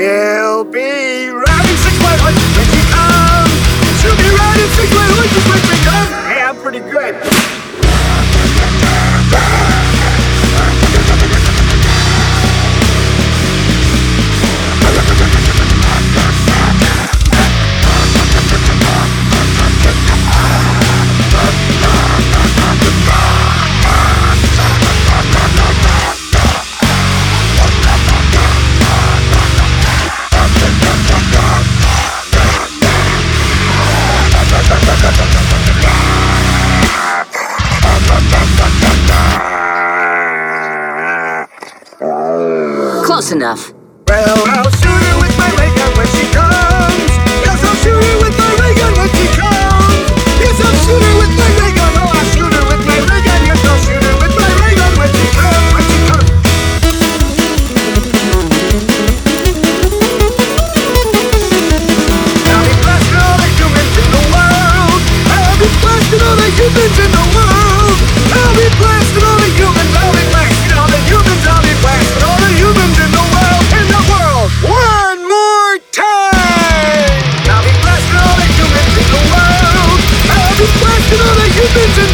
She'll be riding close enough. Well, I'll shoot her with my ray gun when she comes. Yes, I'll shoot her with my ray gun when she comes. Yes, I'll shoot her with my ray gun. Oh, I'll shoot her with my ray gun. Yes, I'll shoot her with my ray gun when she comes. When she comes. I'll be blasting all the humans in the world. I'll be blasting all the humans in the world. I'll be blasting. This is